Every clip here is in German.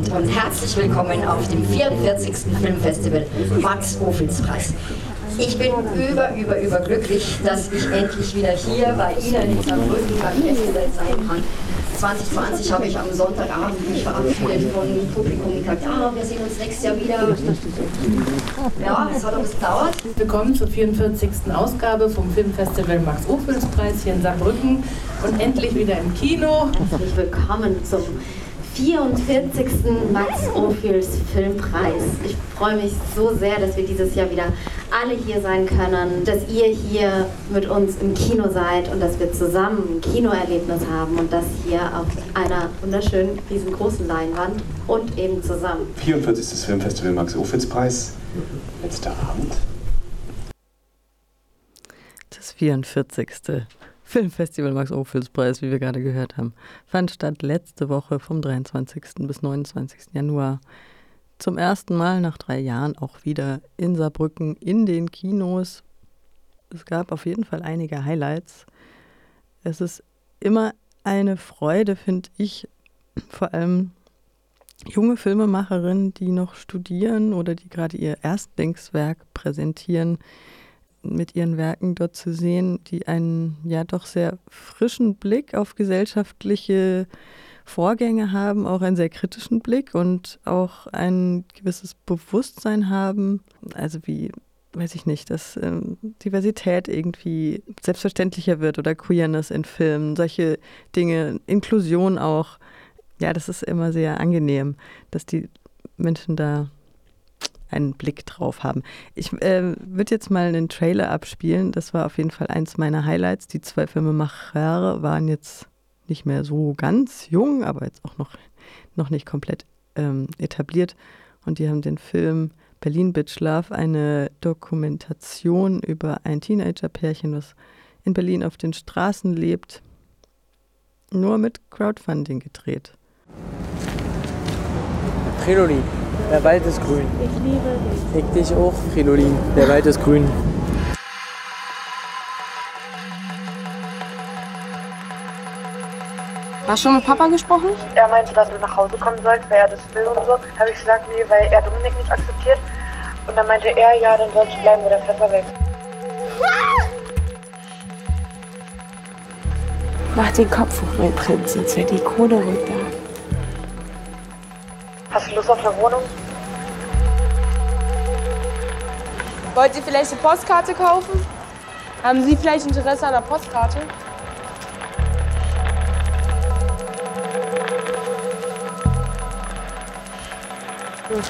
Abend und herzlich willkommen auf dem 44. Filmfestival Max Ophüls Preis. Ich bin über, über, über glücklich, dass ich endlich wieder hier bei Ihnen in Saarbrücken beim Festival sein kann. 2020 habe ich am Sonntagabend mich verabschiedet von Publikum und gesagt, ja, wir sehen uns nächstes Jahr wieder. Ja, es hat ein bisschen gedauert. Willkommen zur 44. Ausgabe vom Filmfestival Max Ophüls Preis hier in Saarbrücken und endlich wieder im Kino. Herzlich willkommen zum 44. Max Ophüls Filmpreis. Ich freue mich so sehr, dass wir dieses Jahr wieder alle hier sein können, dass ihr hier mit uns im Kino seid und dass wir zusammen ein Kinoerlebnis haben und das hier auf einer wunderschönen, riesengroßen Leinwand und eben zusammen. 44. Filmfestival Max Ophüls Preis. Letzter Abend. Das 44. Filmfestival Max Ophüls Preis, wie wir gerade gehört haben, fand statt letzte Woche vom 23. bis 29. Januar. Zum ersten Mal nach drei Jahren auch wieder in Saarbrücken in den Kinos. Es gab auf jeden Fall einige Highlights. Es ist immer eine Freude, finde ich, vor allem junge Filmemacherinnen, die noch studieren oder die gerade ihr Erstlingswerk präsentieren, mit ihren Werken dort zu sehen, die einen ja doch sehr frischen Blick auf gesellschaftliche Vorgänge haben, auch einen sehr kritischen Blick und auch ein gewisses Bewusstsein haben, also wie, weiß ich nicht, dass ähm, Diversität irgendwie selbstverständlicher wird oder Queerness in Filmen, solche Dinge, Inklusion auch. Ja, das ist immer sehr angenehm, dass die Menschen da einen Blick drauf haben. Ich äh, würde jetzt mal einen Trailer abspielen. Das war auf jeden Fall eins meiner Highlights. Die zwei Filmemacher waren jetzt nicht mehr so ganz jung, aber jetzt auch noch, noch nicht komplett ähm, etabliert. Und die haben den Film Berlin Bitch Love, eine Dokumentation über ein Teenager-Pärchen, was in Berlin auf den Straßen lebt, nur mit Crowdfunding gedreht. Fridolin, der Wald ist grün. Ich liebe dich. Ich dich auch, Fridolin, der Wald ist grün. Hast du schon mit Papa gesprochen? Er meinte, dass du nach Hause kommen sollst, weil er das will und so. Habe ich gesagt, nee, weil er Dominik nicht akzeptiert. Und dann meinte er, ja, dann sollst du bleiben, wo der Pfeffer wächst. Mach den Kopf hoch, mein Prinz, sonst fällt die Krone runter. Hast du Lust auf eine Wohnung? Wollt ihr vielleicht eine Postkarte kaufen? Haben Sie vielleicht Interesse an einer Postkarte?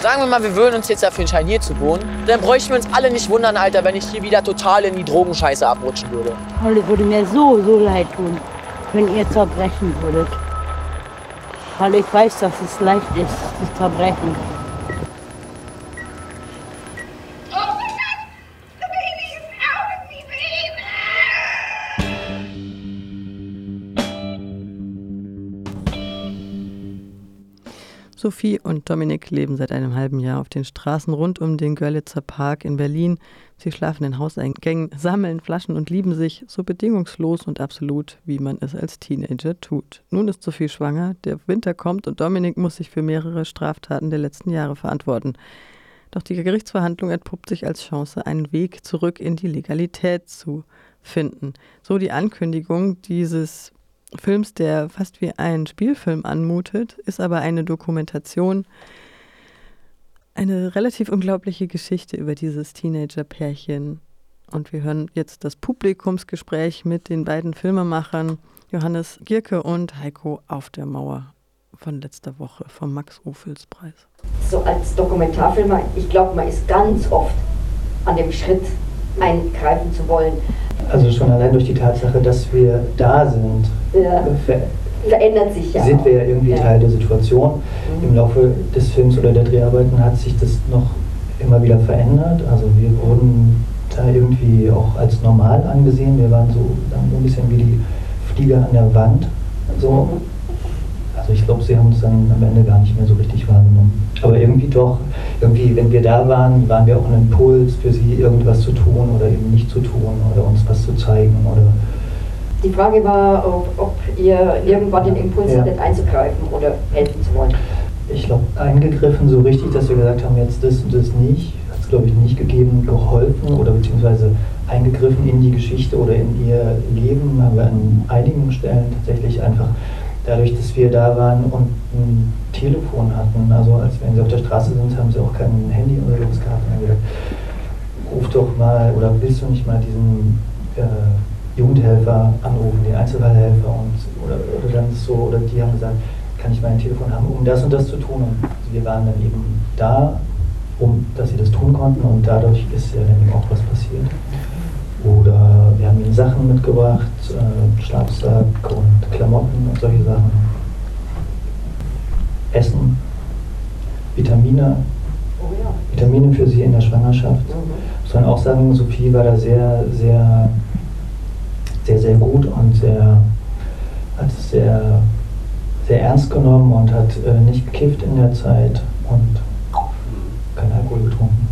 Sagen wir mal, wir würden uns jetzt dafür entscheiden, hier zu wohnen. Dann bräuchten wir uns alle nicht wundern, Alter, wenn ich hier wieder total in die Drogenscheiße abrutschen würde. Holly würde mir so, so leid tun, wenn ihr zerbrechen würdet. Weil ich weiß, dass es leicht ist, zu zerbrechen. Sophie und Dominik leben seit einem halben Jahr auf den Straßen rund um den Görlitzer Park in Berlin. Sie schlafen in Hauseingängen, sammeln Flaschen und lieben sich so bedingungslos und absolut, wie man es als Teenager tut. Nun ist Sophie schwanger, der Winter kommt und Dominik muss sich für mehrere Straftaten der letzten Jahre verantworten. Doch die Gerichtsverhandlung entpuppt sich als Chance, einen Weg zurück in die Legalität zu finden. So die Ankündigung dieses Films, der fast wie ein Spielfilm anmutet, ist aber eine Dokumentation, eine relativ unglaubliche Geschichte über dieses Teenager-Pärchen. Und wir hören jetzt das Publikumsgespräch mit den beiden Filmemachern Johannes Gierke und Heiko auf der Mauer von letzter Woche vom Max-Ophüls-Preis. So als Dokumentarfilmer, ich glaube, man ist ganz oft an dem Schritt, eingreifen zu wollen. Also schon allein durch die Tatsache, dass wir da sind, Ja. ver Verändert sich ja. sind wir ja irgendwie Ja. Teil der Situation. Mhm. Im Laufe des Films oder der Dreharbeiten hat sich das noch immer wieder verändert. Also wir wurden da irgendwie auch als normal angesehen. Wir waren so ein bisschen wie die Flieger an der Wand. So. Mhm. Also ich glaube, sie haben uns dann am Ende gar nicht mehr so richtig wahrgenommen. Aber irgendwie doch, irgendwie, wenn wir da waren, waren wir auch ein Impuls für sie, irgendwas zu tun oder eben nicht zu tun oder uns was zu zeigen oder Die Frage war, ob, ob ihr irgendwann den Impuls Ja. hattet, einzugreifen oder helfen zu wollen. Ich glaube, eingegriffen so richtig, dass wir gesagt haben, jetzt das und das nicht, hat es glaube ich nicht gegeben, geholfen oder beziehungsweise eingegriffen in die Geschichte oder in ihr Leben haben wir an einigen Stellen tatsächlich einfach dadurch, dass wir da waren und ein Telefon hatten, also als wenn sie auf der Straße sind, haben sie auch kein Handy oder sowas gehabt und gesagt, ruf doch mal oder willst du nicht mal diesen äh, Jugendhelfer anrufen, den Einzelfallhelfer und oder, oder dann so, oder die haben gesagt, kann ich mein Telefon haben, um das und das zu tun. Und wir waren dann eben da, um dass sie das tun konnten und dadurch ist ja dann eben auch was passiert. Oder wir haben ihnen Sachen mitgebracht, äh, Schlafsack und Klamotten und solche Sachen. Essen, Vitamine, Vitamine für sie in der Schwangerschaft. Muss man auch sagen, Sophie war da sehr, sehr, sehr, sehr gut und sehr, hat es sehr, sehr ernst genommen und hat äh, nicht gekifft in der Zeit und kein Alkohol getrunken.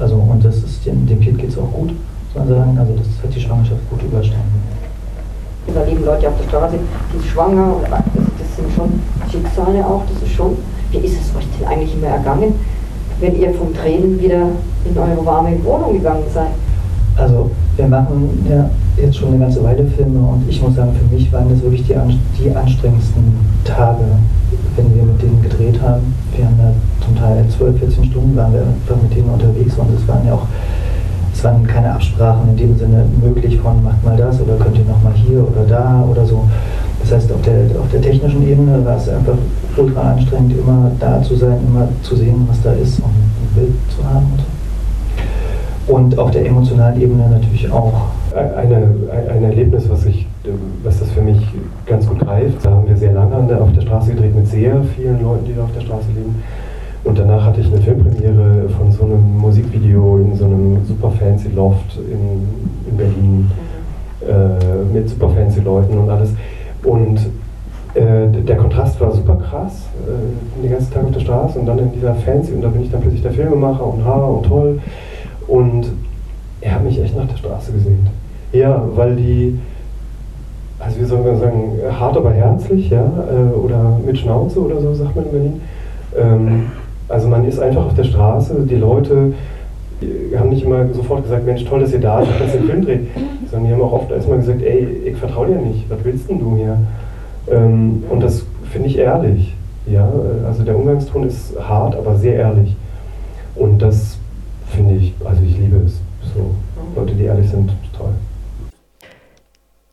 Also, und das ist dem, dem Kind geht es auch gut, man sagen. Also, das hat die Schwangerschaft gut überstanden. Da leben Leute auf der Straße, die sind schwanger, das sind schon Schicksale auch, das ist schon. Wie ist es euch denn eigentlich immer ergangen, wenn ihr vom Training wieder in eure warme Wohnung gegangen seid? Also wir machen ja jetzt schon eine ganze Weile Filme und ich muss sagen, für mich waren das wirklich die, die anstrengendsten Tage, wenn wir mit denen gedreht haben. Wir haben ja zum Teil 12, 14 Stunden waren wir mit denen unterwegs und es waren ja auch, es waren keine Absprachen in dem Sinne möglich von macht mal das oder könnt ihr nochmal hier oder da oder so. Das heißt, auf der, auf der technischen Ebene war es einfach ultra anstrengend, immer da zu sein, immer zu sehen, was da ist und ein Bild zu haben und auf der emotionalen Ebene natürlich auch. Eine, ein- Erlebnis, was, ich, was das für mich ganz gut greift. Da haben wir sehr lange auf der Straße gedreht mit sehr vielen Leuten, die da auf der Straße leben. Und danach hatte ich eine Filmpremiere von so einem Musikvideo in so einem super fancy Loft in, in Berlin äh, mit super fancy Leuten und alles. Und äh, der Kontrast war super krass, äh, den ganzen Tag auf der Straße und dann in dieser fancy und da bin ich dann plötzlich der Filmemacher und ha und toll. Und er hat mich echt nach der Straße gesehen. Ja, weil die, also wie soll man sagen, hart aber herzlich, ja, äh, oder mit Schnauze oder so, sagt man in Berlin. Ähm, also man ist einfach auf der Straße, die Leute haben nicht immer sofort gesagt, Mensch, toll, dass ihr da seid, dass ihr den Film dreht, sondern die haben auch oft erstmal gesagt, ey, ich vertraue dir nicht, was willst denn du hier? Ähm, und das finde ich ehrlich, ja, also der Umgangston ist hart, aber sehr ehrlich. Und das finde ich, also ich liebe es, so, Leute, die ehrlich sind, toll.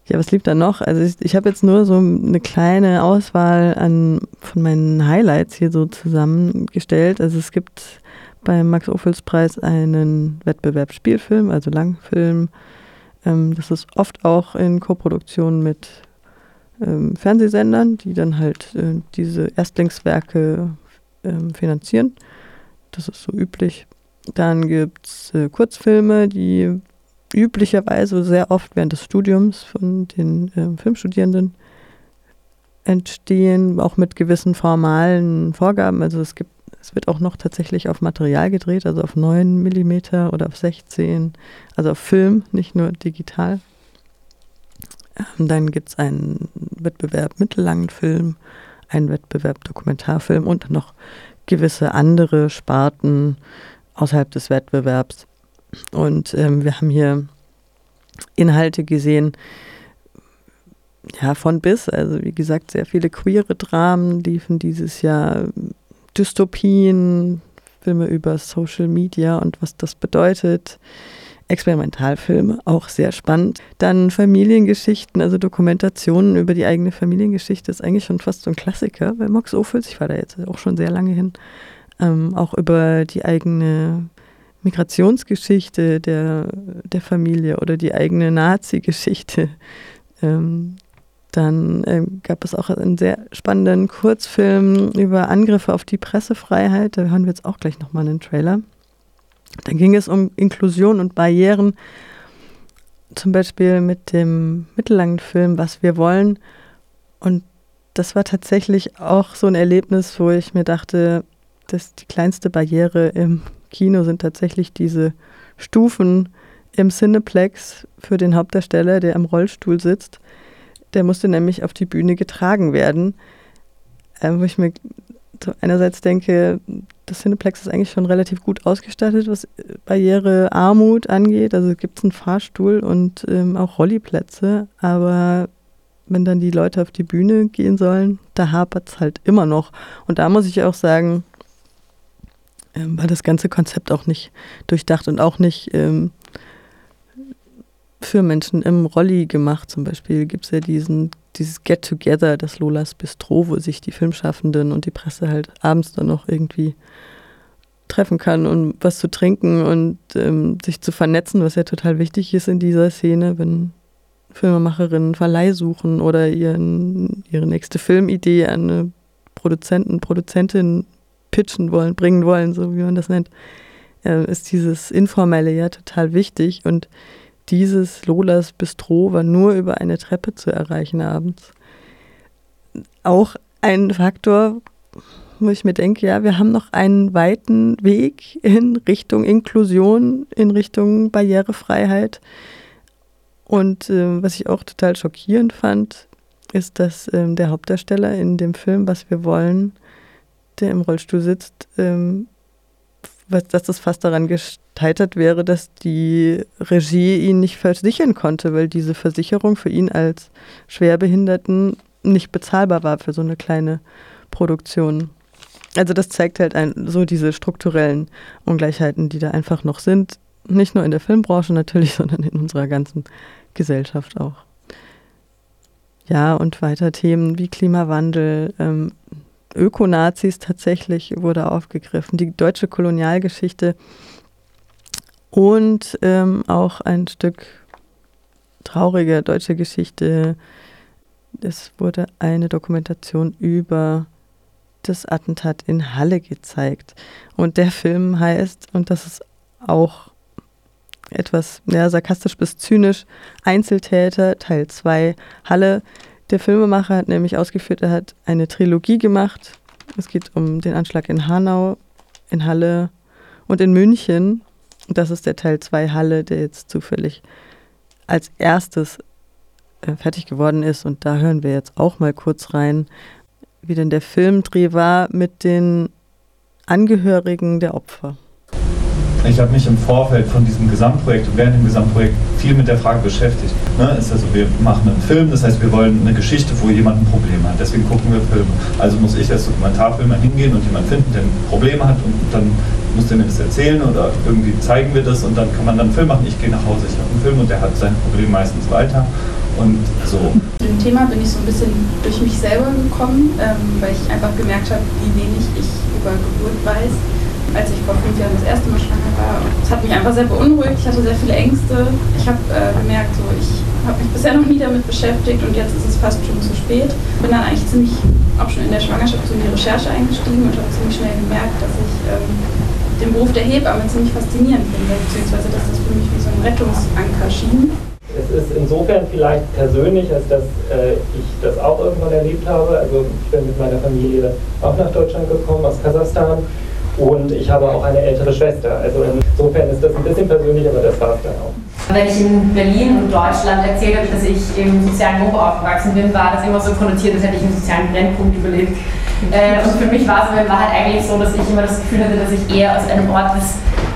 Ja, was lief da noch? Also ich, ich habe jetzt nur so eine kleine Auswahl an von meinen Highlights hier so zusammengestellt. Also es gibt beim Max-Ophüls-Preis einen Wettbewerb Spielfilm, also Langfilm. Ähm, das ist oft auch in Koproduktion mit ähm, Fernsehsendern, die dann halt äh, diese Erstlingswerke ähm, finanzieren. Das ist so üblich. Dann gibt es äh, Kurzfilme, die üblicherweise sehr oft während des Studiums von den äh, Filmstudierenden entstehen, auch mit gewissen formalen Vorgaben. Also es gibt, es wird auch noch tatsächlich auf Material gedreht, also auf 9 mm oder auf 16, also auf Film, nicht nur digital. Ähm, dann gibt es einen Wettbewerb mittellangen Film, einen Wettbewerb Dokumentarfilm und noch gewisse andere Sparten außerhalb des Wettbewerbs. Und ähm, wir haben hier Inhalte gesehen, ja, von bis. Also wie gesagt, sehr viele queere Dramen liefen dieses Jahr, Dystopien, Filme über Social Media und was das bedeutet. Experimentalfilme, auch sehr spannend. Dann Familiengeschichten, also Dokumentationen über die eigene Familiengeschichte ist eigentlich schon fast so ein Klassiker bei Max Ophüls. Ich war da jetzt auch schon sehr lange hin. Ähm, auch über die eigene Migrationsgeschichte der, der Familie oder die eigene Nazi-Geschichte. Ähm, dann ähm, gab es auch einen sehr spannenden Kurzfilm über Angriffe auf die Pressefreiheit. Da hören wir jetzt auch gleich nochmal einen Trailer. Dann ging es um Inklusion und Barrieren, zum Beispiel mit dem mittellangen Film Was wir wollen. Und das war tatsächlich auch so ein Erlebnis, wo ich mir dachte, dass die kleinste Barriere im Kino sind tatsächlich diese Stufen im Cineplex für den Hauptdarsteller, der im Rollstuhl sitzt. Der musste nämlich auf die Bühne getragen werden, äh, wo ich mir einerseits denke, das Cineplex ist eigentlich schon relativ gut ausgestattet, was Barrierearmut angeht. Also gibt es einen Fahrstuhl und ähm, auch Rolliplätze, aber wenn dann die Leute auf die Bühne gehen sollen, da hapert es halt immer noch. Und da muss ich auch sagen, ähm, war das ganze Konzept auch nicht durchdacht und auch nicht ähm, für Menschen im Rolli gemacht. Zum Beispiel gibt es ja diesen, dieses Get-Together, das Lolas Bistro, wo sich die Filmschaffenden und die Presse halt abends dann noch irgendwie treffen kann, um was zu trinken und ähm, sich zu vernetzen, was ja total wichtig ist in dieser Szene, wenn Filmemacherinnen Verleih suchen oder ihren, ihre nächste Filmidee an eine Produzenten, Produzentin pitchen wollen, bringen wollen, so wie man das nennt, äh, ist dieses Informelle ja total wichtig. Und dieses Lolas Bistro war nur über eine Treppe zu erreichen abends. Auch ein Faktor, wo ich mir denke, ja, wir haben noch einen weiten Weg in Richtung Inklusion, in Richtung Barrierefreiheit. Und äh, was ich auch total schockierend fand, ist, dass ähm, der Hauptdarsteller in dem Film, was wir wollen, der im Rollstuhl sitzt, ähm, dass das fast daran gescheitert wäre, dass die Regie ihn nicht versichern konnte, weil diese Versicherung für ihn als Schwerbehinderten nicht bezahlbar war für so eine kleine Produktion. Also das zeigt halt ein, so diese strukturellen Ungleichheiten, die da einfach noch sind. Nicht nur in der Filmbranche natürlich, sondern in unserer ganzen Gesellschaft auch. Ja, und weiter Themen wie Klimawandel, ähm, Ökonazis tatsächlich wurde aufgegriffen, die deutsche Kolonialgeschichte und ähm, auch ein Stück traurige deutsche Geschichte. Es wurde eine Dokumentation über das Attentat in Halle gezeigt. Und der Film heißt, und das ist auch etwas ja, sarkastisch bis zynisch, Einzeltäter Teil 2 Halle. Der Filmemacher hat nämlich ausgeführt, er hat eine Trilogie gemacht. Es geht um den Anschlag in Hanau, in Halle und in München. Das ist der Teil 2 Halle, der jetzt zufällig als erstes äh, fertig geworden ist. Und da hören wir jetzt auch mal kurz rein, wie denn der Filmdreh war mit den Angehörigen der Opfer. Ich habe mich im Vorfeld von diesem Gesamtprojekt und während dem Gesamtprojekt viel mit der Frage beschäftigt. Ne, ist also, wir machen einen Film, das heißt, wir wollen eine Geschichte, wo jemand ein Problem hat. Deswegen gucken wir Filme. Also muss ich als Dokumentarfilmer hingehen und jemanden finden, der ein Problem hat und dann muss der mir das erzählen oder irgendwie zeigen wir das und dann kann man dann einen Film machen. Ich gehe nach Hause, ich habe einen Film und der hat sein Problem meistens weiter. Und so. Zu dem Thema bin ich so ein bisschen durch mich selber gekommen, ähm, weil ich einfach gemerkt habe, wie wenig ich über Geburt weiß als ich vor fünf Jahren das erste Mal schwanger war. Es hat mich einfach sehr beunruhigt, ich hatte sehr viele Ängste. Ich habe äh, gemerkt, so, ich habe mich bisher noch nie damit beschäftigt und jetzt ist es fast schon zu spät. Bin dann eigentlich ziemlich auch schon in der Schwangerschaft so in die Recherche eingestiegen und habe ziemlich schnell gemerkt, dass ich ähm, den Beruf der Hebamme ziemlich faszinierend finde, beziehungsweise dass das für mich wie so ein Rettungsanker schien. Es ist insofern vielleicht persönlich, als dass äh, ich das auch irgendwann erlebt habe. Also ich bin mit meiner Familie auch nach Deutschland gekommen, aus Kasachstan und ich habe auch eine ältere Schwester. Also insofern ist das ein bisschen persönlich, aber das war es dann auch. Wenn ich in Berlin und Deutschland erzählt habe, dass ich im sozialen Hoch aufgewachsen bin, war das immer so konnotiert, als hätte ich einen sozialen Brennpunkt überlebt. Äh, und für mich war es in Wahrheit eigentlich so, dass ich immer das Gefühl hatte, dass ich eher aus einem Ort des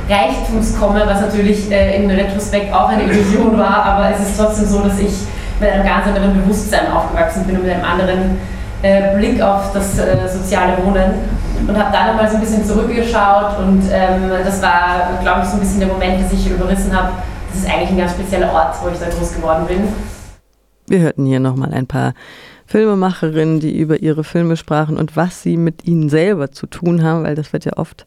Reichtums komme, was natürlich äh, im Retrospekt auch eine Illusion war, aber es ist trotzdem so, dass ich mit einem ganz anderen Bewusstsein aufgewachsen bin und mit einem anderen äh, Blick auf das äh, soziale Wohnen und habe da nochmal so ein bisschen zurückgeschaut und ähm, das war, glaube ich, so ein bisschen der Moment, dass ich überrissen habe, das ist eigentlich ein ganz spezieller Ort, wo ich da groß geworden bin. Wir hörten hier nochmal ein paar Filmemacherinnen, die über ihre Filme sprachen und was sie mit ihnen selber zu tun haben, weil das wird ja oft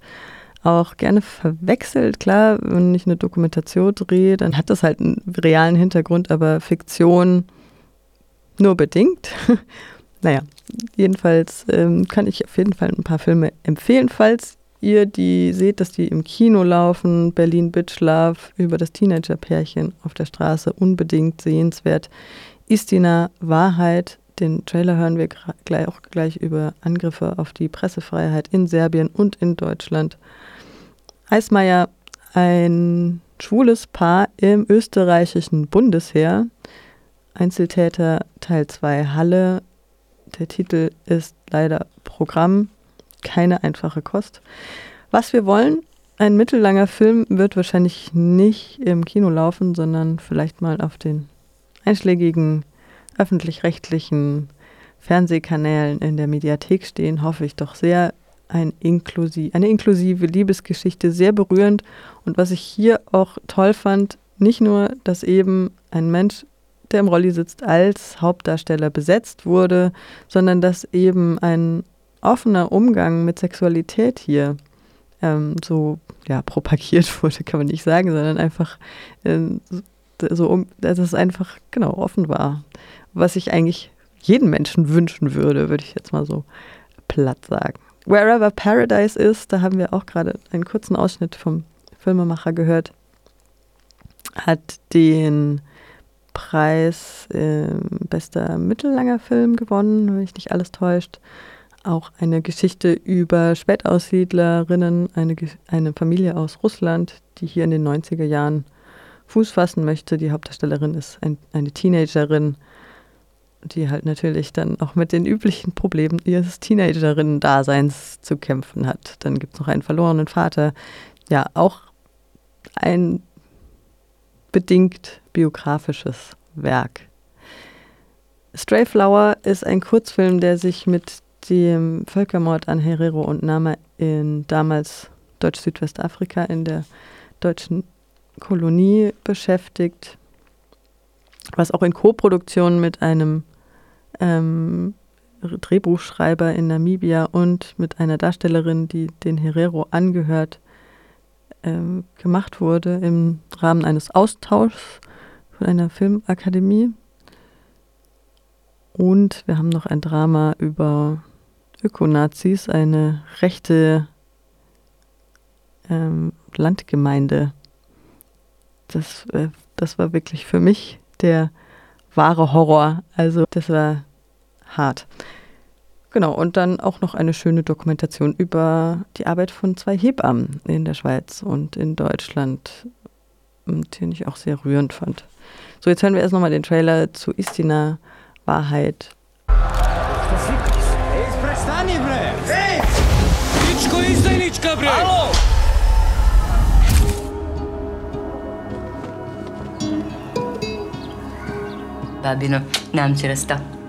auch gerne verwechselt. Klar, wenn ich eine Dokumentation drehe, dann hat das halt einen realen Hintergrund, aber Fiktion nur bedingt. naja, jedenfalls ähm, kann ich auf jeden Fall ein paar Filme empfehlen, falls ihr die seht, dass die im Kino laufen. Berlin Bitch Love über das Teenager-Pärchen auf der Straße unbedingt sehenswert. Istina Wahrheit. Den Trailer hören wir gleich, auch gleich über Angriffe auf die Pressefreiheit in Serbien und in Deutschland. Eismeier, ein schwules Paar im österreichischen Bundesheer, Einzeltäter Teil 2 Halle. Der Titel ist leider Programm, keine einfache Kost. Was wir wollen, ein mittellanger Film wird wahrscheinlich nicht im Kino laufen, sondern vielleicht mal auf den einschlägigen öffentlich-rechtlichen Fernsehkanälen in der Mediathek stehen, hoffe ich doch sehr. Ein inklusiv, eine inklusive Liebesgeschichte, sehr berührend. Und was ich hier auch toll fand, nicht nur, dass eben ein Mensch, der im Rolli sitzt, als Hauptdarsteller besetzt wurde, sondern dass eben ein offener Umgang mit Sexualität hier ähm, so ja, propagiert wurde, kann man nicht sagen, sondern einfach äh, so, dass es einfach genau offen war. Was ich eigentlich jeden Menschen wünschen würde, würde ich jetzt mal so platt sagen. Wherever Paradise ist, da haben wir auch gerade einen kurzen Ausschnitt vom Filmemacher gehört, hat den Preis äh, bester mittellanger Film gewonnen, wenn mich nicht alles täuscht. Auch eine Geschichte über Spätaussiedlerinnen, eine, eine Familie aus Russland, die hier in den 90er Jahren Fuß fassen möchte. Die Hauptdarstellerin ist ein, eine Teenagerin, die halt natürlich dann auch mit den üblichen Problemen ihres Teenagerinnen-Daseins zu kämpfen hat. Dann gibt es noch einen verlorenen Vater. Ja, auch ein bedingt biografisches Werk. Stray Flower ist ein Kurzfilm, der sich mit dem Völkermord an Herero und Nama in damals Deutsch-Südwestafrika in der deutschen Kolonie beschäftigt, was auch in Koproduktion mit einem ähm, Drehbuchschreiber in Namibia und mit einer Darstellerin, die den Herero angehört, ähm, gemacht wurde im Rahmen eines Austauschs von einer Filmakademie. Und wir haben noch ein Drama über Ökonazis, eine rechte ähm, Landgemeinde. Das, äh, das war wirklich für mich der wahre Horror. Also das war hart. Genau, und dann auch noch eine schöne Dokumentation über die Arbeit von zwei Hebammen in der Schweiz und in Deutschland, den ich auch sehr rührend fand. So, jetzt hören wir erst nochmal den Trailer zu Istina Wahrheit. Babino, nemam ti resta.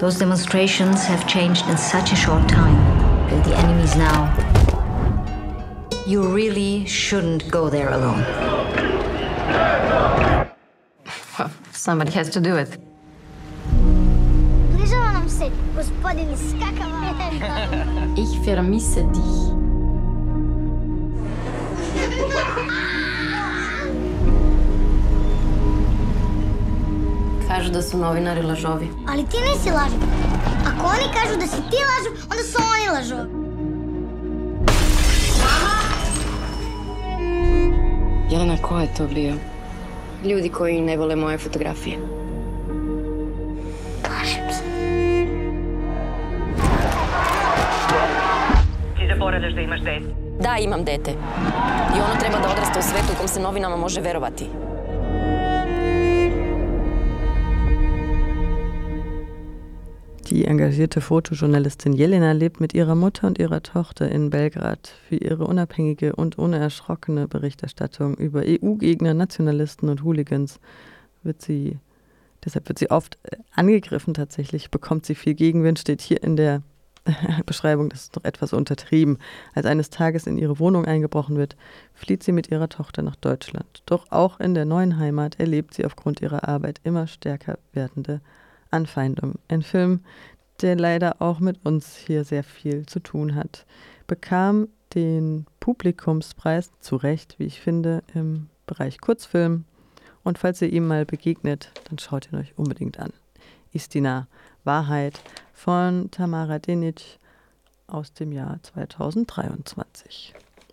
Those demonstrations have changed in such a short time With the enemies now. You really shouldn't go there alone. Well, somebody has to do it. Ich vermisse dich. Kažu da su novinari lažovi. Ali ti nisi lažov. Ako oni kažu da si ti lažov, onda su oni lažovi. Jelena, ko je to bio? Ljudi koji ne vole moje fotografije. Plašim se. Ti zaboravljaš da imaš dete. Da, imam dete. I ono treba da odrasta u svetu u kom se novinama može verovati. Die engagierte Fotojournalistin Jelena lebt mit ihrer Mutter und ihrer Tochter in Belgrad. Für ihre unabhängige und unerschrockene Berichterstattung über EU-Gegner, Nationalisten und Hooligans wird sie, deshalb wird sie oft äh, angegriffen tatsächlich, bekommt sie viel Gegenwind, steht hier in der Beschreibung, das ist doch etwas untertrieben. Als eines Tages in ihre Wohnung eingebrochen wird, flieht sie mit ihrer Tochter nach Deutschland. Doch auch in der neuen Heimat erlebt sie aufgrund ihrer Arbeit immer stärker werdende Anfeindung. Ein Film, der leider auch mit uns hier sehr viel zu tun hat. Bekam den Publikumspreis zu Recht, wie ich finde, im Bereich Kurzfilm. Und falls ihr ihm mal begegnet, dann schaut ihn euch unbedingt an. Istina Wahrheit von Tamara Denic aus dem Jahr 2023.